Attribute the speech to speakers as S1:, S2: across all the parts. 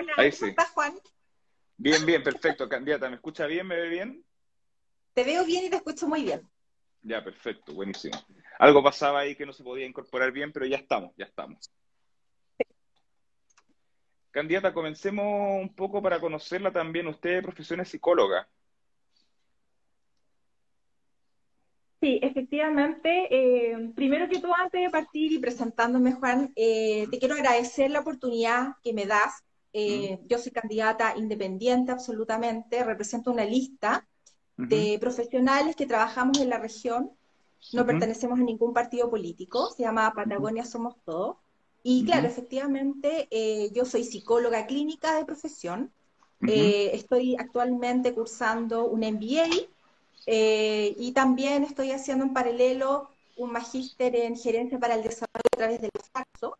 S1: Hola,
S2: Ahí
S1: ¿cómo
S2: sí.
S1: estás, Juan?
S2: Bien, bien, perfecto. Candidata, ¿me escucha bien? ¿Me ve bien?
S1: Te veo bien y te escucho muy bien.
S2: Ya, perfecto, buenísimo. Algo pasaba ahí que no se podía incorporar bien, pero ya estamos, ya estamos. Candidata, comencemos un poco para conocerla también. Usted de profesión es psicóloga.
S1: Sí, efectivamente. eh, primero que todo, antes de partir y presentándome, Juan, eh, te quiero agradecer la oportunidad que me das. Eh, yo soy candidata independiente absolutamente, represento una lista
S2: Ujú,
S1: de profesionales que trabajamos en la región, no
S2: ujú,
S1: pertenecemos a ningún partido político, se llama Patagonia Somos Todos. Y claro, efectivamente, eh, yo soy psicóloga clínica de profesión, eh, estoy actualmente cursando un MBA eh, y también estoy haciendo en paralelo un magíster en gerencia para el desarrollo a través del Saxo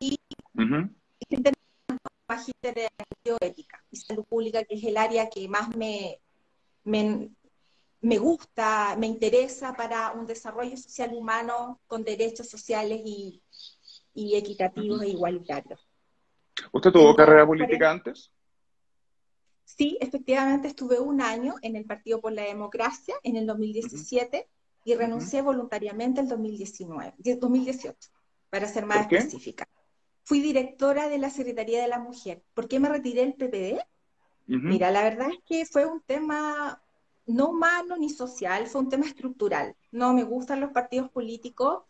S1: y
S2: Ujú,
S1: estoy teniendo un magíster en bioética y salud pública, que es el área que más me, me, me gusta, me interesa para un desarrollo social humano con derechos sociales y, y equitativos
S2: ujú.
S1: e igualitarios.
S2: ¿Usted tuvo carrera
S1: 40
S2: política antes?
S1: Sí, efectivamente estuve un año en el Partido por la Democracia en el
S2: Ujú,
S1: 2017 y
S2: ujú.
S1: renuncié voluntariamente el 2019, die- 2018, para ser más específica. Fui directora de la Secretaría de la Mujer. ¿Por qué me retiré del PPD? Mira, la verdad es que fue un tema no humano ni social, fue un tema estructural. No me gustan los partidos políticos,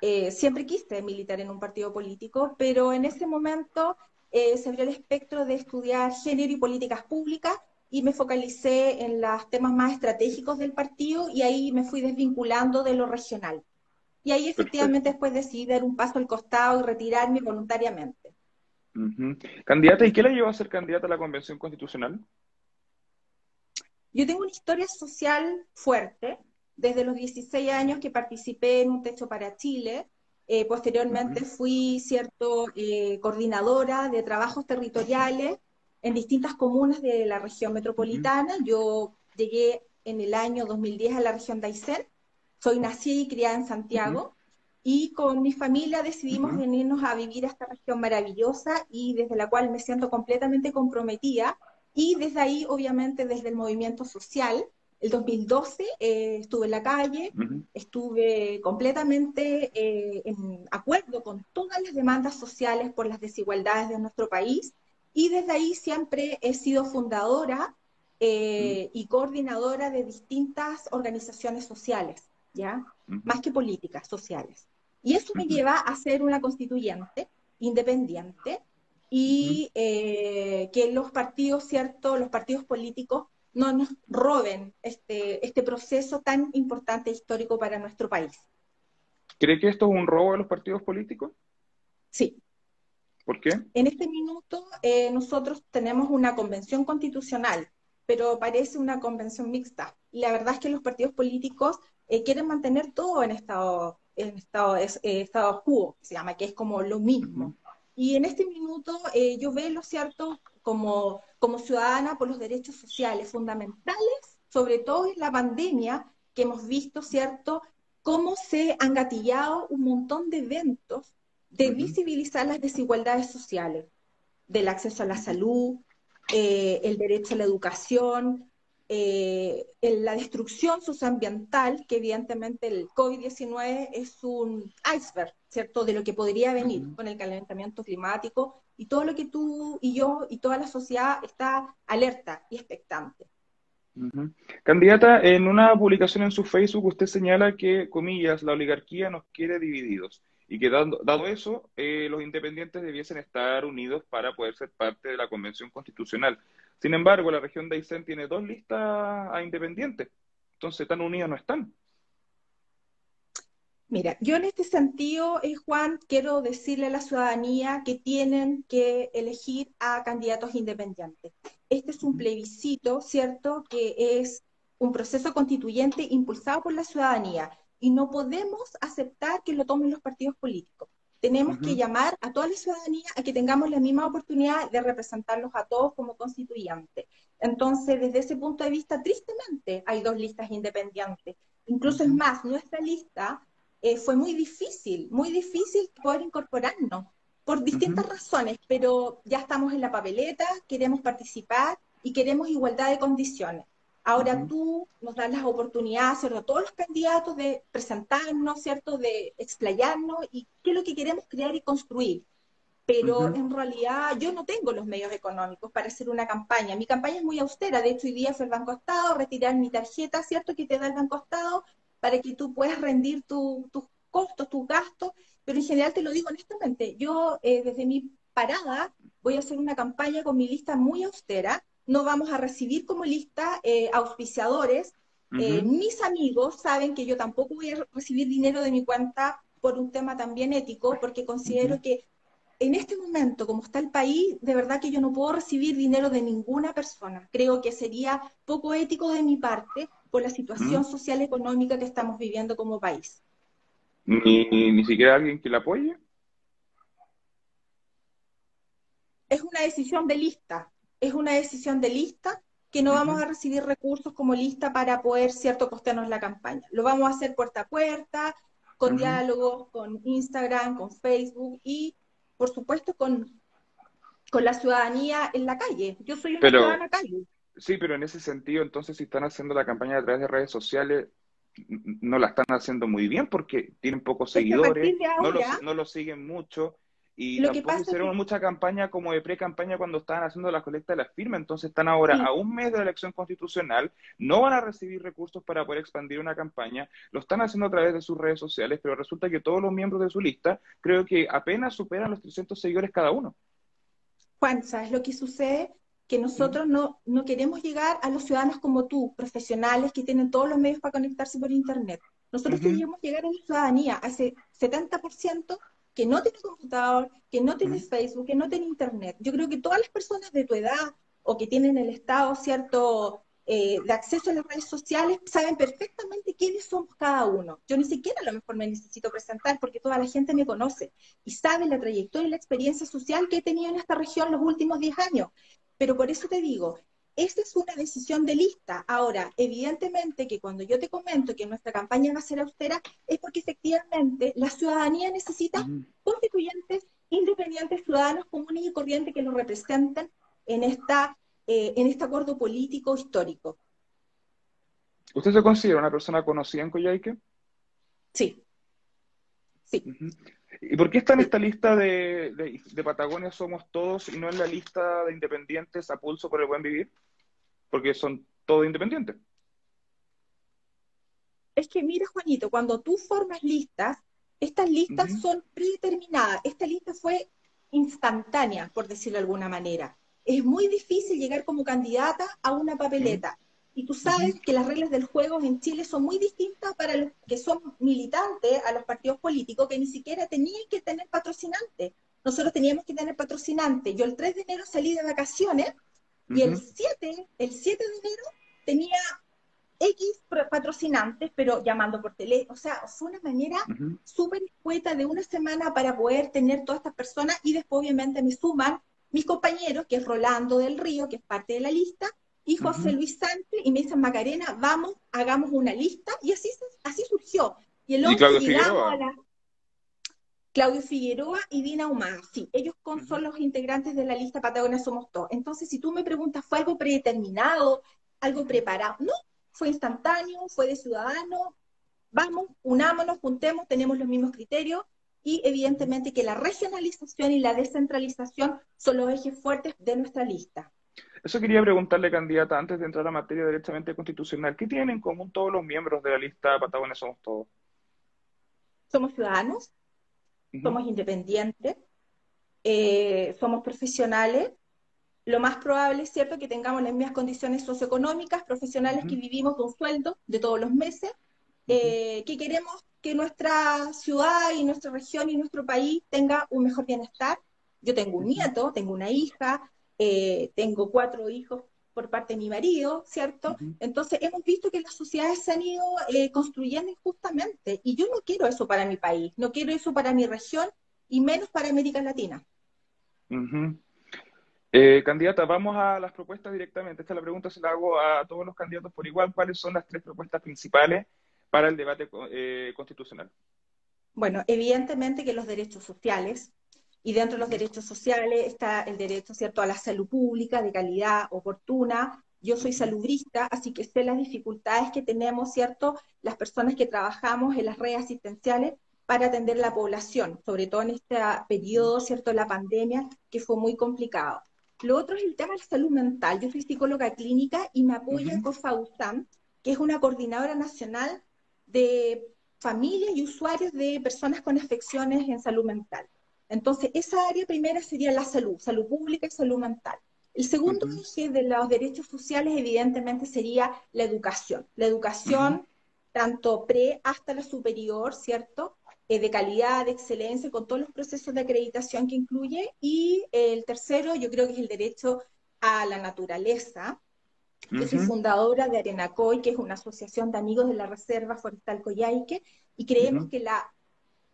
S1: eh, siempre quise militar en un partido político, pero en ese momento eh, se abrió el espectro de estudiar género y políticas públicas y me focalicé en los temas más estratégicos del partido y ahí me fui desvinculando de lo regional. Y ahí efectivamente
S2: Perfecto.
S1: después decidí dar un paso al costado y retirarme voluntariamente.
S2: Ujú. Candidata, ¿y qué la llevó a ser candidata a la Convención Constitucional?
S1: Yo tengo una historia social fuerte. Desde los 16 años que participé en Un Techo para Chile, eh, posteriormente
S2: Ujú,
S1: fui, cierto, eh, coordinadora de trabajos territoriales en distintas comunas de la región metropolitana. Yo llegué en el año 2010 a la región de Aysén. Soy nacida y criada en Santiago y con mi familia decidimos
S2: ujú,
S1: venirnos a vivir a esta región maravillosa y desde la cual me siento completamente comprometida y desde ahí, obviamente, desde el movimiento social, el 2012 eh, estuve en la calle, estuve completamente eh, en acuerdo con todas las demandas sociales por las desigualdades de nuestro país y desde ahí siempre he sido fundadora eh, y coordinadora de distintas organizaciones sociales, ¿ya?
S2: ujú,
S1: Más que políticas, sociales. Y eso me
S2: ujú,
S1: lleva a ser una constituyente independiente y eh, que los partidos, ¿cierto? Los partidos políticos no nos roben este, este proceso tan importante e histórico para nuestro país.
S2: ¿Cree que esto es un robo de los partidos políticos?
S1: Sí,
S2: ¿Por qué?
S1: en este minuto eh, nosotros tenemos una convención constitucional, pero parece una convención mixta. Y la verdad es que los partidos políticos eh, quieren mantener todo en estado, en estado, es, eh, estado quo, se llama, que es como lo mismo. Y en este minuto eh, yo veo, ¿cierto?, como, como ciudadana por los derechos sociales fundamentales, sobre todo en la pandemia, que hemos visto, ¿cierto?, cómo se han gatillado un montón de eventos de
S2: ujú,
S1: visibilizar las desigualdades sociales, del acceso a la salud, eh, el derecho a la educación, eh, la destrucción socioambiental, que evidentemente el COVID-19 es un iceberg, ¿cierto?, de lo que podría venir con el calentamiento climático y todo lo que tú y yo y toda la sociedad está alerta y expectante.
S2: ujú. Candidata, en una publicación en su Facebook usted señala que, comillas, la oligarquía nos quiere divididos y que dado, dado eso, eh, los independientes debiesen estar unidos para poder ser parte de la Convención Constitucional. Sin embargo, la región de Aysén tiene dos listas a independientes, entonces tan unidos no están.
S1: Mira, yo en este sentido, eh, Juan, quiero decirle a la ciudadanía que tienen que elegir a candidatos independientes. Este es un plebiscito, ¿cierto?, que es un proceso constituyente impulsado por la ciudadanía y no podemos aceptar que lo tomen los partidos políticos. Tenemos que llamar a toda la ciudadanía a que tengamos la misma oportunidad de representarlos a todos como constituyentes. Entonces, desde ese punto de vista, tristemente, hay dos listas independientes. Incluso es más, nuestra lista eh, fue muy difícil, muy difícil poder incorporarnos, por distintas razones, pero ya estamos en la papeleta, queremos participar y queremos igualdad de condiciones. Ahora tú nos das las oportunidades, ¿cierto? A todos los candidatos de presentarnos, ¿cierto? De explayarnos y qué es lo que queremos crear y construir. Pero en realidad yo no tengo los medios económicos para hacer una campaña. Mi campaña es muy austera. De hecho, hoy día fue el Banco Estado, retirar mi tarjeta, ¿cierto? Que te da el Banco Estado para que tú puedas rendir tus costos, tus gastos. Pero en general te lo digo honestamente, yo eh, desde mi parada voy a hacer una campaña con mi lista muy austera no vamos a recibir como lista eh, auspiciadores. Eh, mis amigos saben que yo tampoco voy a recibir dinero de mi cuenta por un tema también ético, porque considero que en este momento, como está el país, de verdad que yo no puedo recibir dinero de ninguna persona. Creo que sería poco ético de mi parte por la situación social económica que estamos viviendo como país.
S2: ¿Ni, ni siquiera alguien que la apoye?
S1: Es una decisión de lista es una decisión de lista que no vamos a recibir recursos como lista para poder, cierto, costearnos la campaña. Lo vamos a hacer puerta a puerta, con diálogos, con Instagram, con Facebook y, por supuesto, con, con la ciudadanía en la calle. Yo soy una ciudadana calle.
S2: Sí, pero en ese sentido, entonces, si están haciendo la campaña a través de redes sociales, no la están haciendo muy bien porque tienen pocos seguidores, no, no lo siguen mucho y lo tampoco hicieron mucha campaña como de pre-campaña cuando estaban haciendo la colecta de las firmas, entonces están ahora a un mes de la elección constitucional, no van a recibir recursos para poder expandir una campaña, lo están haciendo a través de sus redes sociales, pero resulta que todos los miembros de su lista creo que apenas superan los 300 seguidores cada uno.
S1: Juan, ¿sabes lo que sucede? Que nosotros no, no queremos llegar a los ciudadanos como tú, profesionales que tienen todos los medios para conectarse por Internet. Nosotros queremos llegar a la ciudadanía, a ese 70% que no tiene computador, que no tiene Facebook, que no tiene Internet. Yo creo que todas las personas de tu edad o que tienen el estado, ¿cierto?, eh, de acceso a las redes sociales, saben perfectamente quiénes somos cada uno. Yo ni siquiera a lo mejor me necesito presentar porque toda la gente me conoce y sabe la trayectoria y la experiencia social que he tenido en esta región los últimos 10 años. Pero por eso te digo, esta es una decisión de lista. Ahora, evidentemente que cuando yo te comento que nuestra campaña va a ser austera, es porque efectivamente la ciudadanía necesita constituyentes independientes, ciudadanos comunes y corrientes que lo representen en, esta, eh, en este acuerdo político histórico.
S2: ¿Usted se considera una persona conocida en Coyhaique?
S1: Sí. Sí.
S2: ¿Y por qué está en esta lista de, de, Patagonia Somos Todos y no en la lista de independientes a pulso por el buen vivir? Porque son todos independientes.
S1: Es que mira, Juanito, cuando tú formas listas, estas listas son predeterminadas. Esta lista fue instantánea, por decirlo de alguna manera. Es muy difícil llegar como candidata a una papeleta. Y tú sabes que las reglas del juego en Chile son muy distintas para los que son militantes a los partidos políticos que ni siquiera tenían que tener patrocinantes. Nosotros teníamos que tener patrocinantes. Yo el 3 de enero salí de vacaciones y el 7, el 7 de enero tenía X patrocinantes, pero llamando por teléfono. O sea, fue una manera súper escueta de una semana para poder tener todas estas personas y después obviamente me suman mis compañeros, que es Rolando del Río, que es parte de la lista, y José Luis Sánchez, y me dicen, Macarena, vamos, hagamos una lista, y así, así surgió. Y el 11 llegamos a la... Claudio Figueroa y Dina Humada, sí, ellos son los integrantes de la lista Patagonia Somos Todos. Entonces, si tú me preguntas, ¿fue algo predeterminado, algo preparado? No, fue instantáneo, fue de ciudadano, vamos, unámonos, juntemos, tenemos los mismos criterios, y evidentemente que la regionalización y la descentralización son los ejes fuertes de nuestra lista.
S2: Eso quería preguntarle, candidata, antes de entrar a materia directamente constitucional. ¿Qué tienen en común todos los miembros de la lista Patagonia Somos Todos?
S1: Somos ciudadanos, somos independientes, eh, somos profesionales. Lo más probable es cierto que tengamos las mismas condiciones socioeconómicas, profesionales que vivimos de un sueldo de todos los meses, eh, que queremos que nuestra ciudad y nuestra región y nuestro país tenga un mejor bienestar. Yo tengo un nieto, tengo una hija, eh, tengo cuatro hijos por parte de mi marido, ¿cierto? Entonces hemos visto que las sociedades se han ido eh, construyendo injustamente y yo no quiero eso para mi país, no quiero eso para mi región y menos para América Latina.
S2: Eh, candidata, vamos a las propuestas directamente. Esta la pregunta se la hago a todos los candidatos por igual. ¿Cuáles son las tres propuestas principales para el debate constitucional?
S1: Bueno, evidentemente que los derechos sociales, Y dentro de los derechos sociales está el derecho, ¿cierto?, a la salud pública de calidad oportuna. Yo soy salubrista, así que sé las dificultades que tenemos, ¿cierto?, las personas que trabajamos en las redes asistenciales para atender la población, sobre todo en este periodo, ¿cierto?, de la pandemia, que fue muy complicado. Lo otro es el tema de la salud mental. Yo soy psicóloga clínica y me apoya uh COFAUSAM, que es una coordinadora nacional de familias y usuarios de personas con afecciones en salud mental. Entonces, esa área primera sería la salud, salud pública y salud mental. El segundo eje de los derechos sociales, evidentemente, sería la educación. La educación, tanto pre hasta la superior, ¿cierto? Eh, de calidad, de excelencia, con todos los procesos de acreditación que incluye. Y el tercero, yo creo que es el derecho a la naturaleza. Yo soy fundadora de Arenacoy, que es una asociación de amigos de la Reserva Forestal Coyhaique, y creemos que la,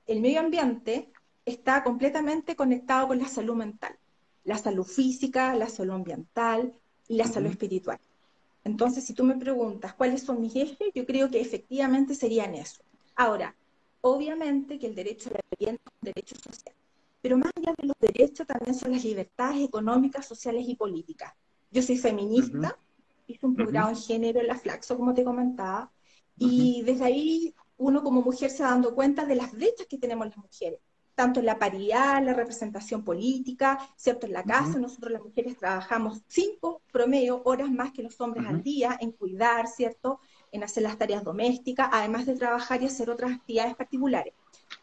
S1: el medio ambiente está completamente conectado con la salud mental, la salud física, la salud ambiental y la salud espiritual. Entonces, si tú me preguntas cuáles son mis ejes, yo creo que efectivamente serían eso. Ahora, obviamente que el derecho a la vivienda es un derecho social, pero más allá de los derechos también son las libertades económicas, sociales y políticas. Yo soy feminista, hice un programa en género en la Flaxo, como te comentaba, y desde ahí uno como mujer se va dando cuenta de las brechas que tenemos las mujeres, tanto en la paridad, la representación política, ¿cierto? En la casa, nosotros las mujeres trabajamos cinco promedio horas más que los hombres al día en cuidar, ¿cierto? En hacer las tareas domésticas, además de trabajar y hacer otras actividades particulares.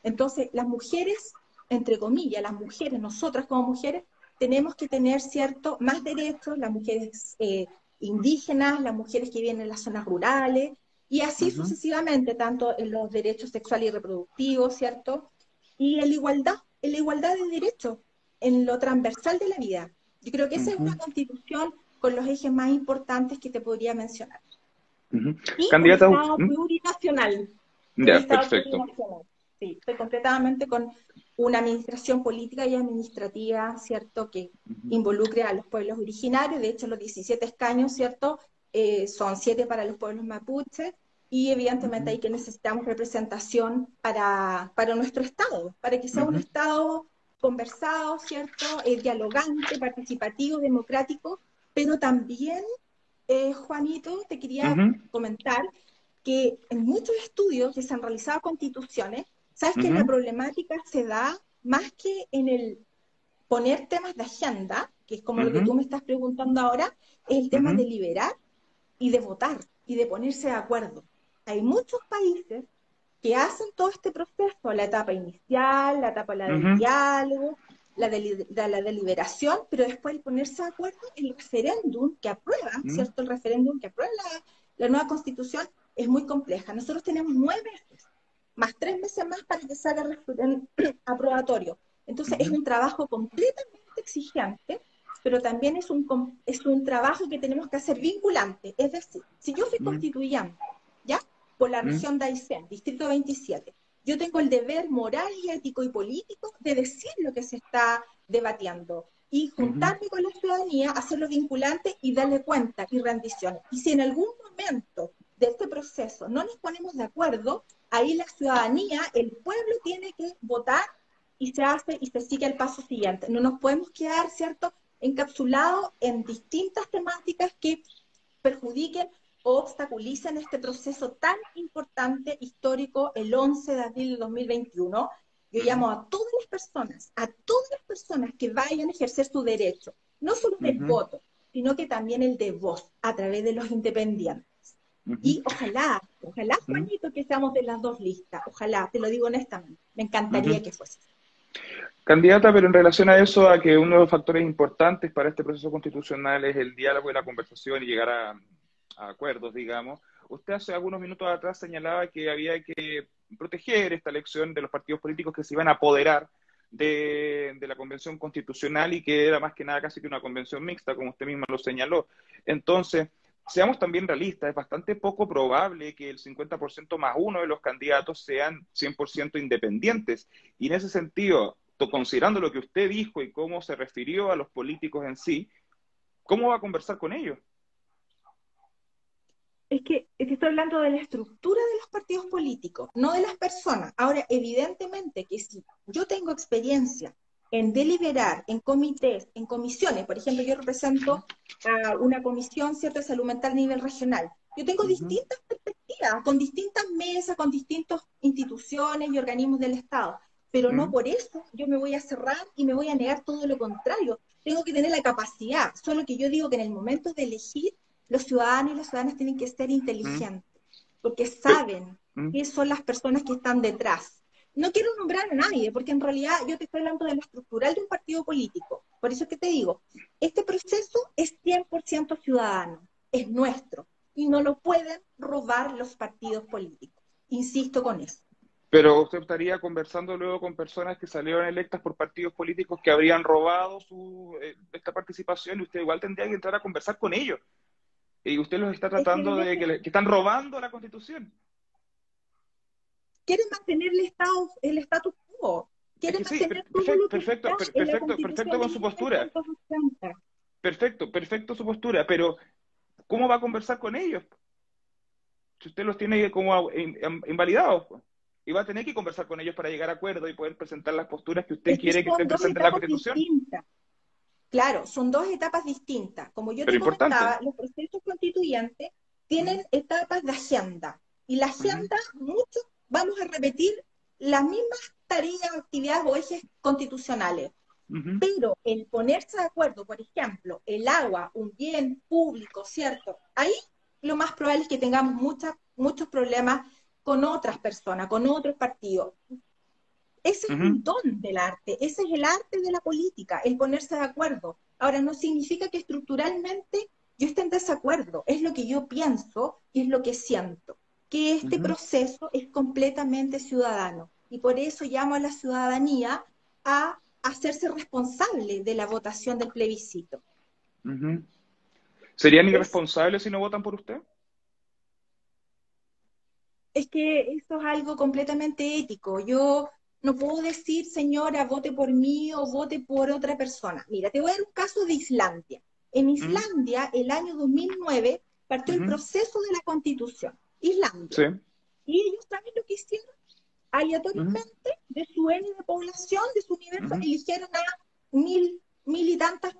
S1: Entonces, las mujeres, entre comillas, las mujeres, nosotras como mujeres, tenemos que tener, ¿cierto?, más derechos, las mujeres eh, indígenas, las mujeres que viven en las zonas rurales, y así sucesivamente, tanto en los derechos sexuales y reproductivos, ¿cierto? Y en la igualdad, en la igualdad de derechos, en lo transversal de la vida. Yo creo que esa es una constitución con los ejes más importantes que te podría mencionar. Y Candidata, un Estado plurinacional.
S2: Ya, perfecto.
S1: Sí, estoy completamente con una administración política y administrativa, ¿cierto?, que involucre a los pueblos originarios. De hecho, los 17 escaños, ¿cierto?, eh, son 7 para los pueblos mapuches y evidentemente hay que necesitamos representación para, para nuestro Estado, para que sea un Estado conversado, ¿cierto?, eh, dialogante, participativo, democrático, pero también, eh, Juanito, te quería comentar que en muchos estudios que se han realizado constituciones, sabes que la problemática se da más que en el poner temas de agenda, que es como lo que tú me estás preguntando ahora, es el tema de liberar y de votar y de ponerse de acuerdo. Hay muchos países que hacen todo este proceso, la etapa inicial, la etapa la del diálogo, la de, la deliberación, pero después el ponerse de acuerdo, el referéndum que aprueba, ¿cierto? El referéndum que aprueba la, nueva constitución es muy compleja. Nosotros tenemos nueve meses, más tres meses más para que salga el aprobatorio. Entonces es un trabajo completamente exigente, pero también es un, es un trabajo que tenemos que hacer vinculante. Es decir, si yo soy constituyente, ¿ya? Por la región de Aysén, Distrito 27, yo tengo el deber moral y ético y político de decir lo que se está debatiendo y juntarme con la ciudadanía, hacerlo vinculante y darle cuenta y rendición. Y si en algún momento de este proceso no nos ponemos de acuerdo, ahí la ciudadanía, el pueblo tiene que votar y se hace y se sigue el paso siguiente. No nos podemos quedar, ¿cierto?, encapsulados en distintas temáticas que perjudiquen o obstaculicen este proceso tan importante, histórico, el 11 de abril de 2021. Yo llamo a todas las personas, a todas las personas que vayan a ejercer su derecho, no solo del voto, sino que también el de voz a través de los independientes. Y ojalá, ojalá, Juanito, que seamos de las dos listas, ojalá, te lo digo honestamente, me encantaría que fuese.
S2: Candidata, pero en relación a eso, a que uno de los factores importantes para este proceso constitucional es el diálogo y la conversación y llegar a, acuerdos, digamos. Usted hace algunos minutos atrás señalaba que había que proteger esta elección de los partidos políticos que se iban a apoderar de, la convención constitucional y que era más que nada casi que una convención mixta, como usted mismo lo señaló. Entonces, seamos también realistas, es bastante poco probable que el 50% más uno de los candidatos sean 100% independientes. Y en ese sentido, considerando lo que usted dijo y cómo se refirió a los políticos en sí, ¿cómo va a conversar con ellos?
S1: Es que, estoy hablando de la estructura de los partidos políticos, no de las personas. Ahora, evidentemente que si yo tengo experiencia en deliberar en comités, en comisiones, por ejemplo, yo represento a una comisión, ¿cierto?, de salud mental a nivel regional. Yo tengo distintas perspectivas, con distintas mesas, con distintas instituciones y organismos del Estado, pero no por eso yo me voy a cerrar y me voy a negar todo lo contrario. Tengo que tener la capacidad, solo que yo digo que en el momento de elegir, los ciudadanos y las ciudadanas tienen que ser inteligentes, porque saben qué son las personas que están detrás no quiero nombrar a nadie, porque en realidad yo te estoy hablando de lo estructural de un partido político. Por eso es que te digo, este proceso es 100% ciudadano, es nuestro, y no lo pueden robar los partidos políticos. Insisto con eso.
S2: Pero usted estaría conversando luego con personas que salieron electas por partidos políticos que habrían robado su, eh, esta participación y usted igual tendría que entrar a conversar con ellos. Y usted los está tratando de que, que están robando la constitución
S1: quieren mantener el estado, el status quo. Quieren mantener
S2: perfecto, perfecto, perfecto, perfecto con su postura. Perfecto, perfecto su postura, pero ¿cómo va a conversar con ellos? Si usted los tiene como invalidados, y va a tener que conversar con ellos para llegar a acuerdo y poder presentar las posturas que usted quiere que se presenten en la Constitución.
S1: Claro, son dos etapas distintas. Como yo te comentaba, los procesos constituyentes tienen etapas de agenda. Y la agenda, muchos vamos a repetir las mismas tareas, actividades o ejes constitucionales. Pero el ponerse de acuerdo, por ejemplo, el agua, un bien público, ¿cierto? Ahí lo más probable es que tengamos muchas, muchos problemas con otras personas, con otros partidos. Ese es un don del arte, ese es el arte de la política, el ponerse de acuerdo. Ahora, no significa que estructuralmente yo esté en desacuerdo, es lo que yo pienso y es lo que siento que este proceso es completamente ciudadano. Y por eso llamo a la ciudadanía a hacerse responsable de la votación del plebiscito.
S2: ¿Serían irresponsables si no votan por usted?
S1: Es que eso es algo completamente ético. Yo no puedo decir, señora, vote por mí o vote por otra persona. Mira, te voy a dar un caso de Islandia. En Islandia, el año 2009, partió el proceso de la constitución. Islandia. Y ellos también lo que hicieron, aleatoriamente, de su N de población, de su universo, eligieron a mil, mil y tantas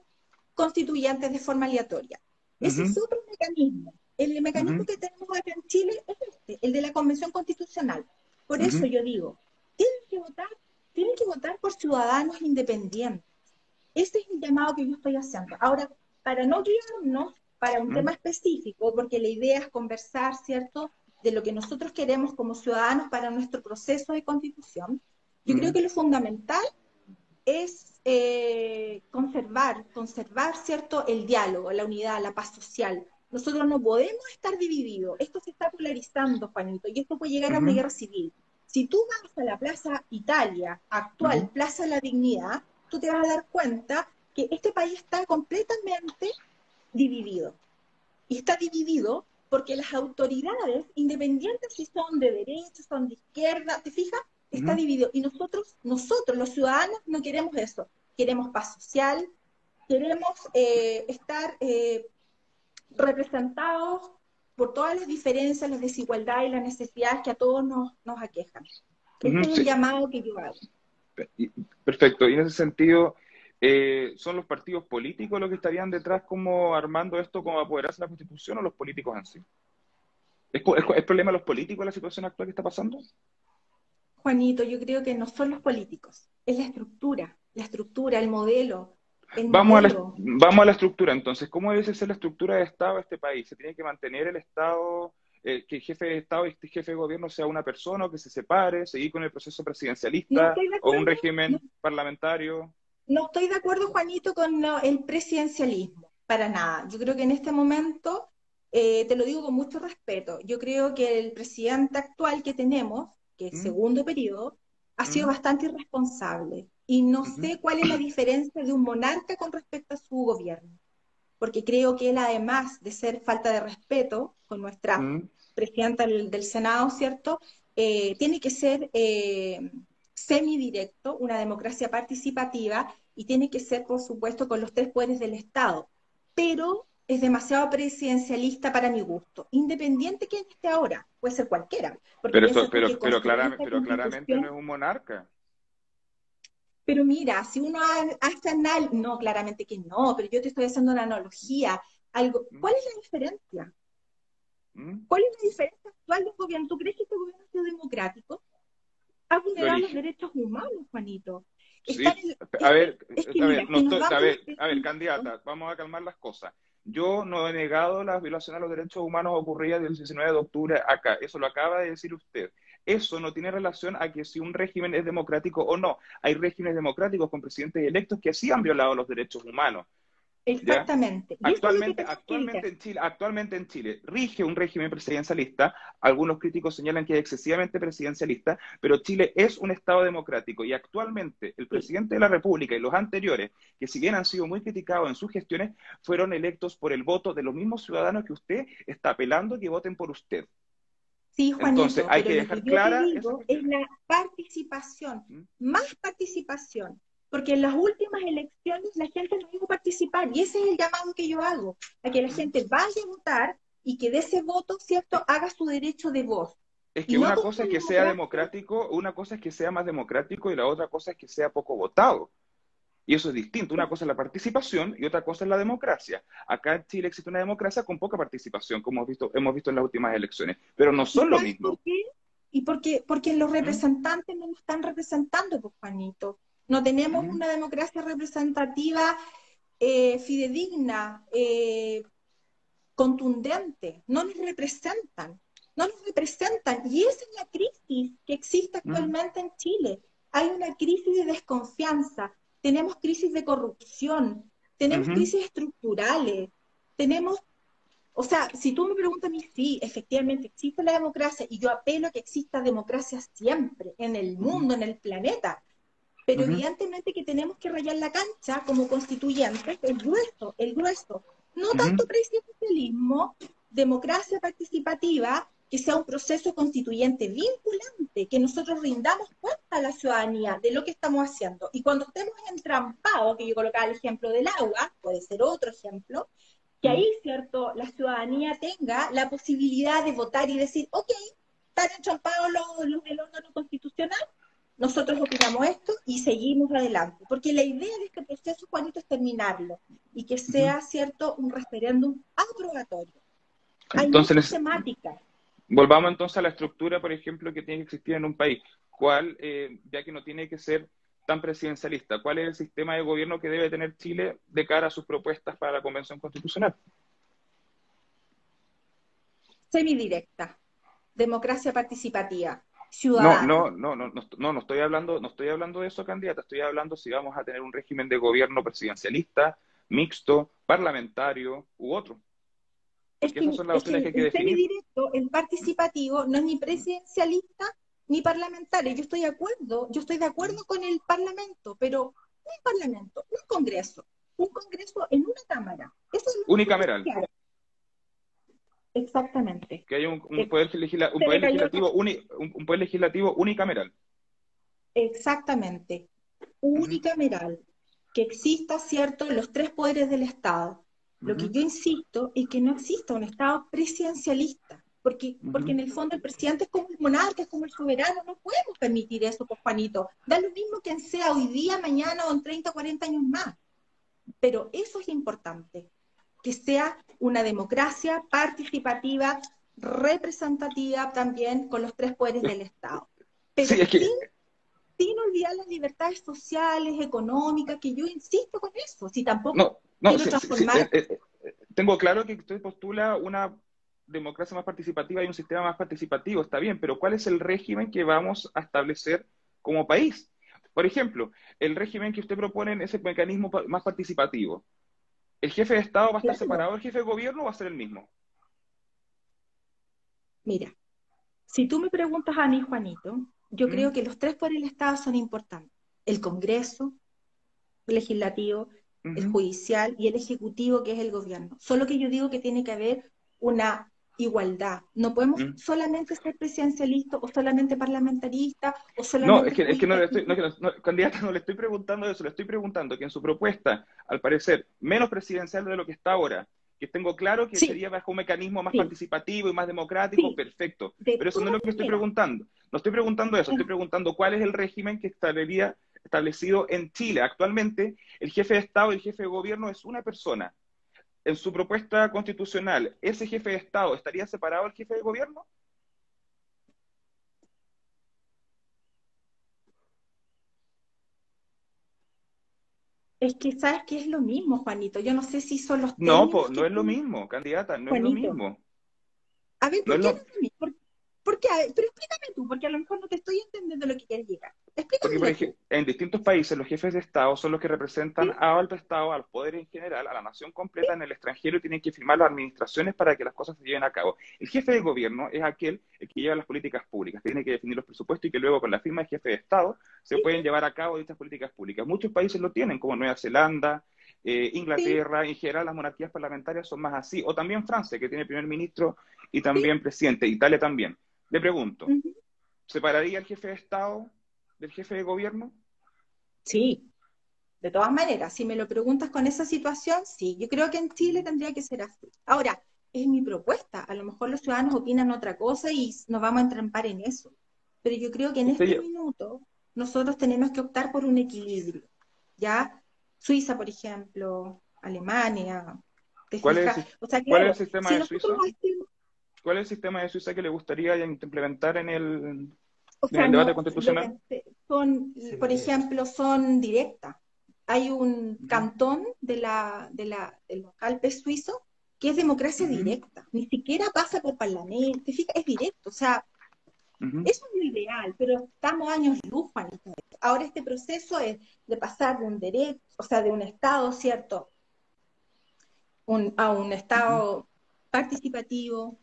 S1: constituyentes de forma aleatoria. Ese es otro mecanismo. El mecanismo que tenemos acá en Chile es este, el de la Convención Constitucional. Por eso yo digo, tienen que votar, tienen que votar por ciudadanos independientes. Ese es el llamado que yo estoy haciendo. Ahora, para no guiarnos para un tema específico, porque la idea es conversar, ¿cierto?, de lo que nosotros queremos como ciudadanos para nuestro proceso de constitución. Yo creo que lo fundamental es eh, conservar, conservar, ¿cierto?, el diálogo, la unidad, la paz social. Nosotros no podemos estar divididos. Esto se está polarizando, Juanito, y esto puede llegar a una guerra civil. Si tú vas a la Plaza Italia, actual Plaza de la Dignidad, tú te vas a dar cuenta que este país está completamente dividido. Y está dividido porque las autoridades, independientes si son de derecha, son de izquierda, ¿te fijas? Está dividido. Y nosotros, nosotros, los ciudadanos, no queremos eso. Queremos paz social, queremos eh, estar eh, representados por todas las diferencias, las desigualdades y las necesidades que a todos nos, nos aquejan. Este es un llamado que yo hago.
S2: Perfecto. Y en ese sentido, eh, ¿son los partidos políticos los que estarían detrás como armando esto como apoderarse de la Constitución o los políticos en sí? ¿Es, es, problema de los políticos la situación actual que está pasando?
S1: Juanito, yo creo que no son los políticos, es la estructura, la estructura, el modelo.
S2: Vamos, A la, vamos a la estructura, entonces, ¿cómo debe ser la estructura de Estado de este país? ¿Se tiene que mantener el Estado, eh, que el jefe de Estado y este jefe de gobierno sea una persona o que se separe, seguir con el proceso presidencialista o un régimen parlamentario?
S1: No estoy de acuerdo, Juanito, con el presidencialismo, para nada. Yo creo que en este momento, eh, te lo digo con mucho respeto, yo creo que el presidente actual que tenemos, que es mm. segundo periodo, ha sido mm. bastante irresponsable. Y no sé cuál es la diferencia de un monarca con respecto a su gobierno. Porque creo que él, además de ser falta de respeto con nuestra mm. presidenta del, Senado, ¿cierto? Eh, tiene que ser eh, semidirecto, una democracia participativa, y tiene que ser, por supuesto, con los tres poderes del Estado. Pero es demasiado presidencialista para mi gusto, independiente que esté ahora, puede ser cualquiera.
S2: Pero, pero, claramente, pero claramente no es un monarca.
S1: Pero mira, si uno hace análisis, no, claramente que no, pero yo te estoy haciendo una analogía. Algo, mm. ¿Cuál es la diferencia? ¿Mm? ¿Cuál es la diferencia actual del gobierno? ¿Tú crees que este gobierno ha sido democrático? Ha vulnerado los derechos humanos, Juanito.
S2: Sí. a ver, a, ver, no estoy, a ver, a ver, candidata, vamos a calmar las cosas. Yo no he negado las violaciones a los derechos humanos ocurridas del 19 de octubre acá. Eso lo acaba de decir usted. Eso no tiene relación a que si un régimen es democrático o no. Hay regímenes democráticos con presidentes electos que sí han violado los derechos humanos.
S1: Exactamente.
S2: Actualmente, actualmente, en Chile, actualmente en Chile rige un régimen presidencialista. Algunos críticos señalan que es excesivamente presidencialista, pero Chile es un Estado democrático y actualmente el presidente de la República y los anteriores, que si bien han sido muy criticados en sus gestiones, fueron electos por el voto de los mismos ciudadanos que usted está apelando que voten por usted.
S1: Sí, Juanito, Entonces, hay que dejar clara. es la participación, ¿Mm? más participación porque en las últimas elecciones la gente no iba a participar y ese es el llamado que yo hago, a que la gente vaya a votar y que de ese voto, ¿cierto?, haga su derecho de voz.
S2: Es que una cosa es que sea democrático, una cosa es que sea más democrático y la otra cosa es que sea poco votado. Y eso es distinto. Una cosa es la participación y otra cosa es la democracia. Acá en Chile existe una democracia con poca participación, como hemos visto, hemos visto en las últimas elecciones, pero no son lo mismo.
S1: ¿Por qué? Y porque, porque los representantes no nos están representando, pues, Juanito. No tenemos una democracia representativa eh, fidedigna, eh, contundente. No nos representan. No nos representan. Y esa es la crisis que existe actualmente en Chile. Hay una crisis de desconfianza. Tenemos crisis de corrupción. Tenemos crisis estructurales. Tenemos o sea, si tú me preguntas a mí, sí, efectivamente existe la democracia y yo apelo a que exista democracia siempre en el mundo, en el planeta. Pero evidentemente que tenemos que rayar la cancha como constituyentes, el grueso, el grueso. No tanto presidencialismo, democracia participativa, que sea un proceso constituyente vinculante, que nosotros rindamos cuenta a la ciudadanía de lo que estamos haciendo. Y cuando estemos entrampados, que yo colocaba el ejemplo del agua, puede ser otro ejemplo, que ahí, ¿cierto?, la ciudadanía tenga la posibilidad de votar y decir, ok, están entrampados los, los del órgano constitucional, nosotros opinamos esto y seguimos adelante. Porque la idea de este proceso, Juanito, es terminarlo y que sea, ¿cierto?, un referéndum aprobatorio. Hay entonces, temáticas.
S2: Volvamos entonces a la estructura, por ejemplo, que tiene que existir en un país. ¿Cuál, eh, ya que no tiene que ser tan presidencialista, cuál es el sistema de gobierno que debe tener Chile de cara a sus propuestas para la Convención Constitucional?
S1: Semidirecta, democracia participativa
S2: no, no, no, no, no, no estoy hablando, no estoy hablando de eso, candidata, estoy hablando si vamos a tener un régimen de gobierno presidencialista, mixto, parlamentario u otro.
S1: Es que, son las opciones que, hay que definir. directo, el participativo, no es ni presidencialista ni parlamentario. Yo estoy de acuerdo, yo estoy de acuerdo con el Parlamento, pero un Parlamento, un Congreso, un Congreso en una Cámara.
S2: Eso es Unicameral.
S1: Exactamente.
S2: Que haya un, poder, legislativo un, poder legislativo unicameral.
S1: Exactamente. Unicameral. Que exista, ¿cierto?, los tres poderes del Estado. Lo que yo insisto es que no exista un Estado presidencialista, porque, porque en el fondo el presidente es como el monarca, es como el soberano, no podemos permitir eso, pues Juanito. Da lo mismo quien sea hoy día, mañana o en 30 o 40 años más. Pero eso es importante, que sea una democracia participativa, representativa también con los tres poderes del Estado. Pero sin, olvidar las libertades sociales, económicas, que yo insisto con eso, si tampoco quiero transformar...
S2: Eh, eh, eh, tengo claro que usted postula una democracia más participativa y un sistema más participativo, está bien, pero ¿cuál es el régimen que vamos a establecer como país? Por ejemplo, el régimen que usted propone en ese mecanismo más participativo. ¿El jefe de Estado va a estar separado del jefe de gobierno o va a ser el mismo?
S1: Mira, si tú me preguntas a mí, Juanito, yo creo mm. que los tres por el Estado son importantes. El Congreso, el legislativo, el judicial y el ejecutivo, que es el gobierno. Solo que yo digo que tiene que haber una igualdad. No podemos mm. solamente ser presidencialistas o solamente parlamentaristas o solamente...
S2: No, es que, es que no le estoy, no, candidata, no le estoy preguntando eso, le estoy preguntando que en su propuesta, al parecer, menos presidencial de lo que está ahora, que tengo claro que sería bajo un mecanismo más participativo y más democrático, perfecto. Pero eso no es lo que estoy preguntando. No estoy preguntando eso, estoy preguntando cuál es el régimen que estaría establecido en Chile. Actualmente, el jefe de Estado y el jefe de gobierno es una persona. En su propuesta constitucional, ¿ese jefe de Estado estaría separado del jefe de gobierno?
S1: Es que sabes que es lo mismo, Juanito. Yo no sé si son los
S2: No, no es lo mismo, candidata, no es lo mismo.
S1: A ver, ¿por qué no es lo mismo? ¿Por qué? Pero explícame tú, porque a lo mejor no te estoy entendiendo lo que quieres llegar.
S2: Porque, en distintos países los jefes de Estado son los que representan a al Estado, al poder en general, a la nación completa en el extranjero y tienen que firmar las administraciones para que las cosas se lleven a cabo. El jefe de gobierno es aquel el que lleva las políticas públicas, tiene que definir los presupuestos y que luego con la firma del jefe de Estado se pueden llevar a cabo dichas políticas públicas. Muchos países lo tienen, como Nueva Zelanda, eh, Inglaterra, en general las monarquías parlamentarias son más así, o también Francia, que tiene primer ministro y también presidente, Italia también. Le pregunto, ¿separaría el jefe de Estado del jefe de gobierno?
S1: Sí, de todas maneras, si me lo preguntas con esa situación, sí, yo creo que en Chile tendría que ser así. Ahora, es mi propuesta, a lo mejor los ciudadanos opinan otra cosa y nos vamos a entrampar en eso, pero yo creo que en este minuto nosotros tenemos que optar por un equilibrio, ¿ya? Suiza, por ejemplo, Alemania,
S2: ¿Cuál, es, el sistema de Suiza? ¿Cuál es el sistema de Suiza que le gustaría implementar en el, debate constitucional?
S1: Son, por ejemplo, son directas. Hay un cantón de la, de la, de los Alpes suizos que es democracia directa. Ni siquiera pasa por parlamento, es directo. O sea, eso es lo ideal, pero estamos años luz, Ahora este proceso es de pasar de un derecho, o sea, de un Estado, ¿cierto? a un Estado participativo,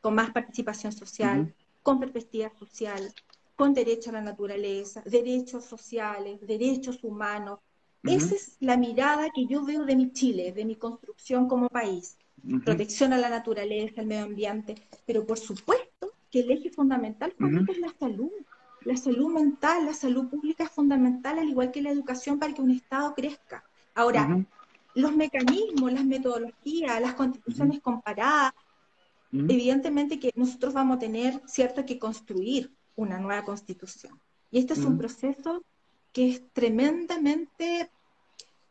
S1: con más participación social, con perspectiva social, con derecho a la naturaleza, derechos sociales, derechos humanos. Esa es la mirada que yo veo de mi Chile, de mi construcción como país. Protección a la naturaleza, al medio ambiente, pero por supuesto que el eje fundamental es la salud. La salud mental, la salud pública es fundamental, al igual que la educación para que un Estado crezca. Ahora, los mecanismos, las metodologías, las constituciones comparadas, evidentemente que nosotros vamos a tener, ¿cierto?, que construir una nueva constitución. Y este es un proceso que es tremendamente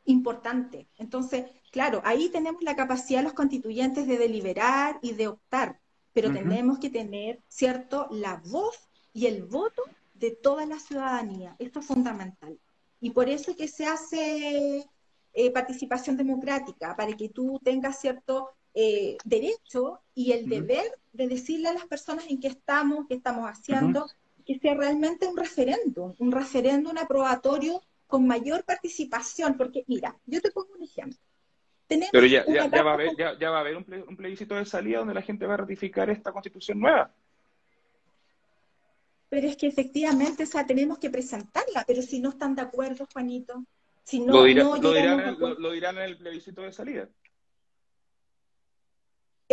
S1: importante. Entonces, claro, ahí tenemos la capacidad de los constituyentes de deliberar y de optar, pero tenemos que tener, ¿cierto?, la voz y el voto de toda la ciudadanía. Esto es fundamental. Y por eso es que se hace eh, participación democrática, para que tú tengas cierto eh, derecho y el deber de decirle a las personas en qué estamos, qué estamos haciendo, que sea realmente un referéndum, un referéndum aprobatorio con mayor participación, porque mira, yo te pongo un ejemplo.
S2: Pero ya, va a haber, ya, va a haber un, plebiscito de salida donde la gente va a ratificar esta constitución nueva.
S1: Pero es que efectivamente, o sea, tenemos que presentarla, pero si no están de acuerdo, Juanito, si no,
S2: lo, dirán, lo dirán en el plebiscito de salida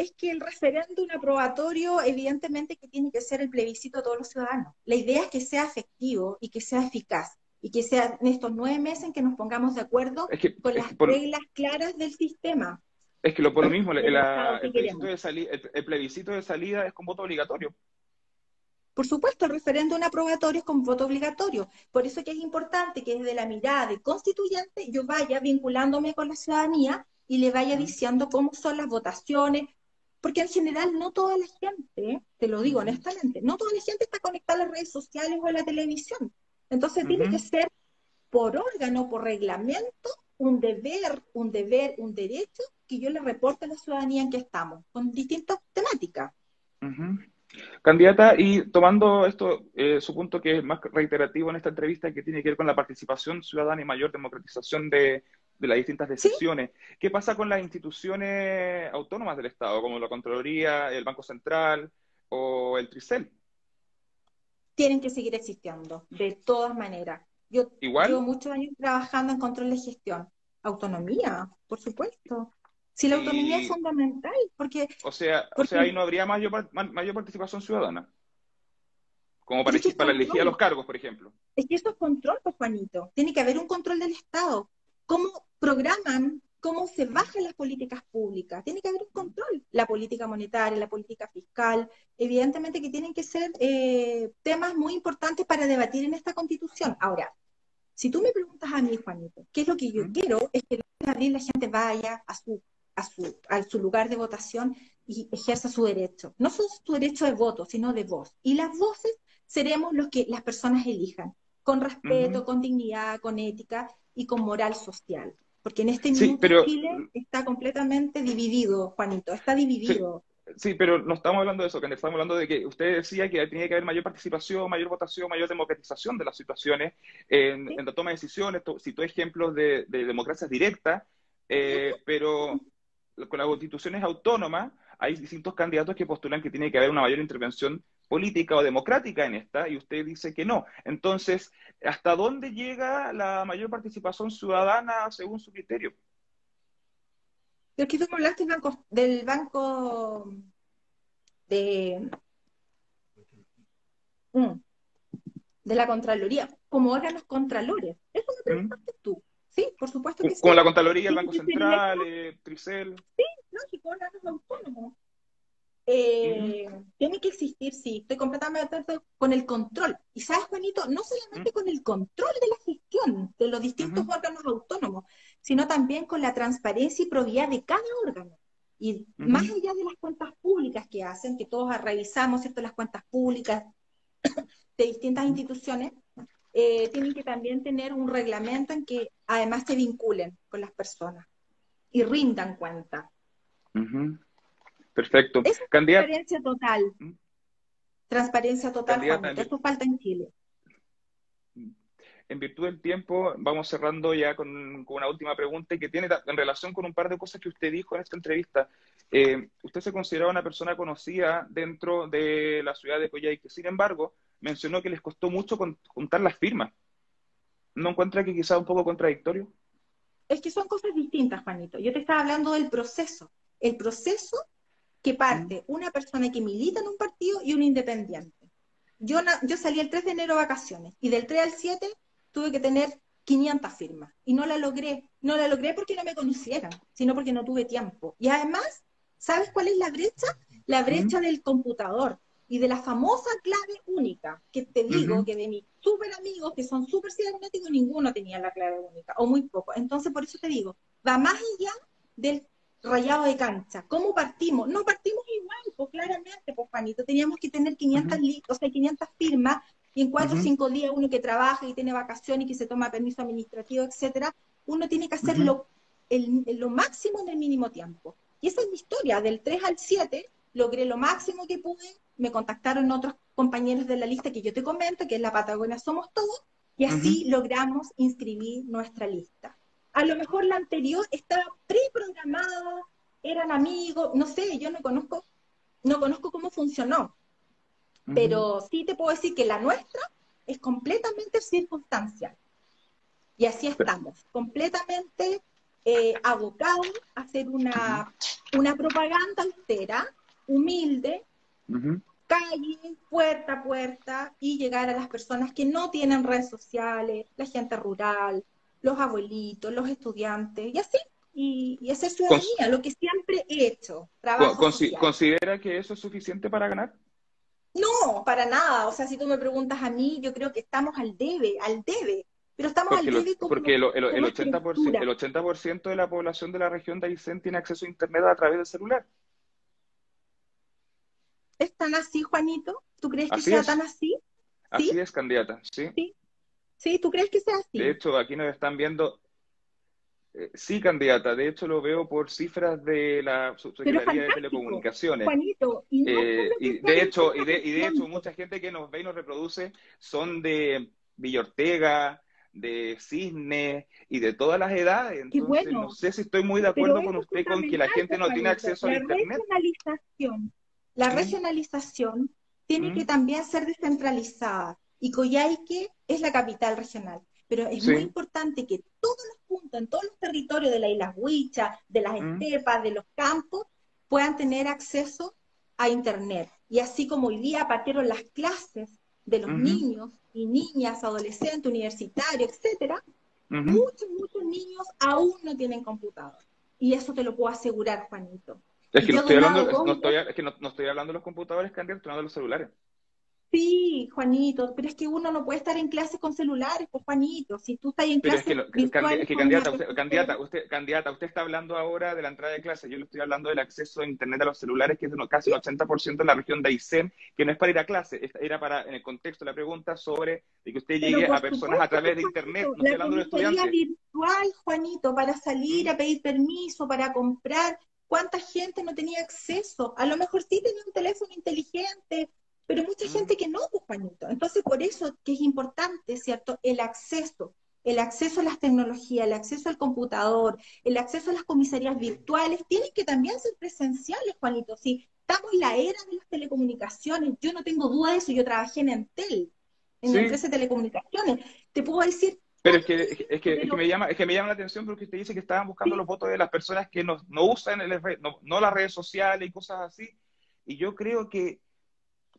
S1: es que el referéndum aprobatorio, evidentemente que tiene que ser el plebiscito de todos los ciudadanos. La idea es que sea efectivo y que sea eficaz y que sea en estos nueve meses en que nos pongamos de acuerdo con las reglas claras del sistema.
S2: Es que lo por lo mismo, el, plebiscito de salida, es con voto obligatorio.
S1: Por supuesto, el referéndum aprobatorio es con voto obligatorio. Por eso es que es importante que desde la mirada de constituyente yo vaya vinculándome con la ciudadanía y le vaya diciendo cómo son las votaciones, porque en general no toda la gente, te lo digo honestamente, no toda la gente está conectada a las redes sociales o a la televisión. Entonces tiene que ser por órgano, por reglamento, un deber, un deber, un derecho que yo le reporte a la ciudadanía en que estamos, con distintas temáticas.
S2: Candidata, y tomando esto, eh, su punto que es más reiterativo en esta entrevista, que tiene que ver con la participación ciudadana y mayor democratización de, de las distintas decisiones. ¿Qué pasa con las instituciones autónomas del Estado, como la Contraloría, el Banco Central o el Tricel?
S1: Tienen que seguir existiendo, de todas maneras. Yo llevo muchos años trabajando en control de gestión. Autonomía, por supuesto. Si la autonomía es fundamental, porque...
S2: O sea, o sea, ahí no habría mayor, mayor participación ciudadana. Como para, para elegir a los cargos, por ejemplo.
S1: Es que eso es control, pues, Juanito. Tiene que haber un control del Estado. ¿Cómo programan cómo se bajan las políticas públicas. Tiene que haber un control. La política monetaria, la política fiscal, evidentemente que tienen que ser eh, temas muy importantes para debatir en esta constitución. Ahora, Si tú me preguntas a mí, Juanito, ¿qué es lo que yo quiero? Es que el abril la gente vaya a su, a, su, a su lugar de votación y ejerza su derecho. No solo su derecho de voto, sino de voz. Y las voces seremos los que las personas elijan, con respeto, con dignidad, con ética y con moral social. Porque en este minuto Chile está completamente dividido, Juanito, está dividido.
S2: Sí, pero no estamos hablando de eso, que estamos hablando de que usted decía que tenía que haber mayor participación, mayor votación, mayor democratización de las situaciones en, la toma de decisiones, citó ejemplos de, de democracias directas, eh, pero con las constituciones autónomas hay distintos candidatos que postulan que tiene que haber una mayor intervención política o democrática en esta, y usted dice que no. Entonces, ¿hasta dónde llega la mayor participación ciudadana según su criterio?
S1: Pero que tú me hablaste del banco, de, mm, de la Contraloría, como órganos contralores. Eso me preguntaste tú. Sí, por supuesto que sí.
S2: Como la Contraloría, el Banco Central, eh, Tricel.
S1: Sí, lógico, órganos autónomos. Eh, tiene que existir, sí, estoy completamente de acuerdo con el control. Y sabes, Juanito, no solamente con el control de la gestión de los distintos órganos autónomos, sino también con la transparencia y probidad de cada órgano. Y más allá de las cuentas públicas que hacen, que todos revisamos, ¿cierto? Las cuentas públicas de distintas instituciones, eh, tienen que también tener un reglamento en que además se vinculen con las personas y rindan cuenta.
S2: Perfecto.
S1: Es transparencia total. ¿Mm? Transparencia total, Esto falta en Chile.
S2: En virtud del tiempo, vamos cerrando ya con, una última pregunta que tiene en relación con un par de cosas que usted dijo en esta entrevista. Eh, usted se consideraba una persona conocida dentro de la ciudad de Coyhaique. Sin embargo, mencionó que les costó mucho juntar las firmas. ¿No encuentra que quizá un poco contradictorio?
S1: Es que son cosas distintas, Juanito. Yo te estaba hablando del proceso. El proceso que parte una persona que milita en un partido y un independiente. Yo, yo salí el 3 de enero a vacaciones y del 3 al 7 tuve que tener 500 firmas y no la logré. No la logré porque no me conocieran, sino porque no tuve tiempo. Y además, ¿sabes cuál es la brecha? La brecha del computador y de la famosa clave única, que te digo que de mis súper amigos que son súper cibernéticos, ninguno tenía la clave única, o muy poco. Entonces, por eso te digo, va más allá del rayado de cancha. ¿Cómo partimos? No partimos igual, pues claramente, pues Juanito, teníamos que tener 500, o sea, 500 firmas y en cuatro o cinco días uno que trabaja y tiene vacaciones y que se toma permiso administrativo, etcétera, uno tiene que hacerlo el, lo máximo en el mínimo tiempo. Y esa es mi historia, del 3 al 7 logré lo máximo que pude, me contactaron otros compañeros de la lista que yo te comento, que es la Patagonia Somos Todos, y así logramos inscribir nuestra lista a lo mejor la anterior estaba preprogramada, eran amigos, no sé, yo no conozco, no conozco cómo funcionó, pero sí te puedo decir que la nuestra es completamente circunstancial. Y así estamos, completamente eh, abocados a hacer una, una propaganda altera, humilde, calle, puerta a puerta, y llegar a las personas que no tienen redes sociales, la gente rural, los abuelitos, los estudiantes, y así. Y, y esa es ciudadanía, lo que siempre he hecho.
S2: ¿Considera que eso es suficiente para ganar?
S1: No, para nada. O sea, si tú me preguntas a mí, yo creo que estamos al debe, al debe. Pero estamos al debe
S2: como, Porque el, el, el 80%, el 80 de la población de la región de Aysén tiene acceso a Internet a través del celular.
S1: ¿Es tan así, Juanito? ¿Tú crees que sea tan así?
S2: Así es, candidata, ¿sí?
S1: Sí, ¿Sí? ¿Tú crees que sea así?
S2: De hecho, aquí nos están viendo. Eh, sí, candidata. De hecho, lo veo por cifras de la Subsecretaría de Telecomunicaciones.
S1: Juanito,
S2: y, eh, de hecho, y de, y de hecho, mucha gente que nos ve y nos reproduce son de Villortega, de Cisne y de todas las edades. Entonces, no sé si estoy muy de acuerdo con usted con que la gente no tiene acceso a Internet.
S1: Regionalización, la regionalización tiene que también ser descentralizada y Coyhaique es la capital regional. Pero es muy importante que todos los puntos, en todos los territorios de la isla Huicha, de las mm. estepas, de los campos, puedan tener acceso a Internet. Y así como hoy día partieron las clases de los niños y niñas, adolescentes, universitarios, etcétera, muchos, muchos niños aún no tienen computador. Y eso te lo puedo asegurar, Juanito.
S2: Es que, no estoy, hablando, no estoy, es que no, estoy hablando de los computadores, Candidato, estoy hablando de los celulares.
S1: Sí, Juanito, pero es que uno no puede estar en clase con celulares, pues Juanito, si tú estás en clase
S2: Pero es que, es que candidata, usted, candidata, usted, candidata, usted está hablando ahora de la entrada de clase, yo le estoy hablando del acceso a internet a los celulares, que es de casi un 80% en la región de Aysén, que no es para ir a clase, era para, en el contexto de la pregunta sobre que usted llegue a personas a través de internet, no estoy hablando de estudiantes.
S1: virtual, Juanito, para salir a pedir permiso, para comprar, ¿cuánta gente no tenía acceso? A lo mejor sí tenía un teléfono inteligente, pero mucha gente que no, pues, Entonces, por eso que es importante, ¿cierto? El acceso, el acceso a las tecnologías, el acceso al computador, el acceso a las comisarías virtuales, tienen que también ser presenciales, Juanito. Si estamos en la era de las telecomunicaciones, yo no tengo duda de eso, yo trabajé en Entel, en la empresa de telecomunicaciones. Te puedo decir
S2: pero es que, es que, es que, me llama, es que me llama la atención porque usted dice que estaban buscando los votos de las personas que no, no usan el, no, no, las redes sociales y cosas así. Y yo creo que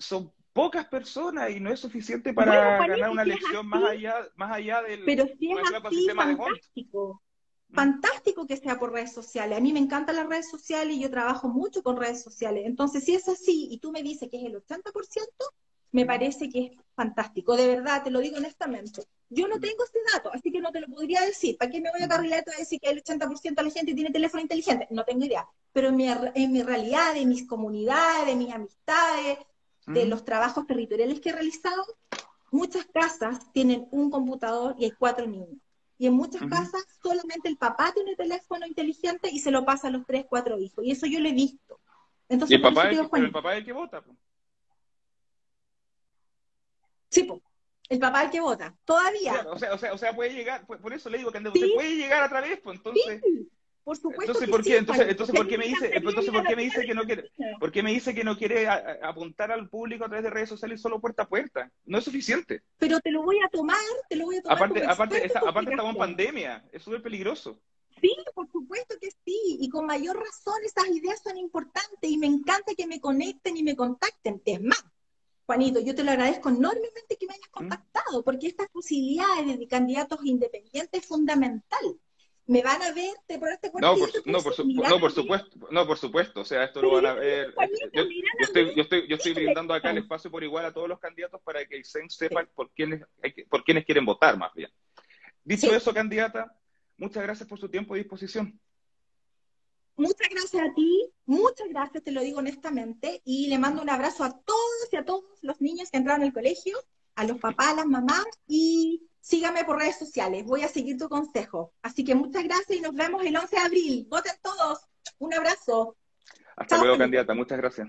S2: son pocas personas y no es suficiente para ganar una elección más allá, más allá del,
S1: Pero si es así, fantástico. Mm. Fantástico que sea por redes sociales. A mí me encantan las redes sociales y yo trabajo mucho con redes sociales. Entonces, si es así y tú me dices que es el 80%, me mm. parece que es fantástico. De verdad, te lo digo honestamente. Yo no tengo este dato, así que no te lo podría decir. ¿Para qué me voy a mm. carrilar a decir que el 80% de la gente tiene teléfono inteligente? No tengo idea. Pero en mi, en mi realidad, en mis comunidades, en mis amistades, de los trabajos territoriales que he realizado, muchas casas tienen un computador y hay cuatro niños. Y en muchas casas solamente el papá tiene teléfono inteligente y se lo pasa a los tres, cuatro hijos. Y eso yo lo he visto.
S2: Entonces, ¿Y el, papá es, el papá es el que vota?
S1: Sí, pues. El papá es el que vota. Todavía.
S2: o, sea, o, sea, o sea, puede llegar, por, eso le digo que ¿Sí? puede llegar a través, pues entonces.
S1: Por supuesto.
S2: Entonces, ¿por qué? Entonces, entonces, ¿por qué me dice, entonces, ¿por qué me dice que no quiere, por qué me dice que no quiere apuntar al público a través de redes sociales solo puerta a puerta? No es suficiente.
S1: Pero te lo voy a tomar, te lo voy a tomar.
S2: Aparte, aparte, aparte estamos en pandemia, es súper peligroso.
S1: Sí, por supuesto que sí, y con mayor razón esas ideas son importantes y me encanta que me conecten y me contacten. Es más, Juanito, yo te lo agradezco enormemente que me hayas ¿Mm? contactado, porque estas posibilidades de candidatos independientes es fundamental me van a ver, te por este
S2: no, por, no, por no, por supuesto, no, por supuesto, o sea, esto lo van a ver. Yo, estoy, yo estoy, yo estoy brindando acá el espacio por igual a todos los candidatos para que el CEN sepan por quiénes, por quiénes quieren votar, más bien. Dicho eso, candidata, muchas gracias por su tiempo y disposición.
S1: Muchas gracias a ti, muchas gracias, te lo digo honestamente, y le mando un abrazo a todos y a todos los niños que entraron al colegio, a los papás, a las mamás, y sígame por redes sociales, voy a seguir tu consejo. Así que muchas gracias y nos vemos el 11 de abril. Voten todos. Un abrazo.
S2: Hasta luego, candidata. Muchas gracias.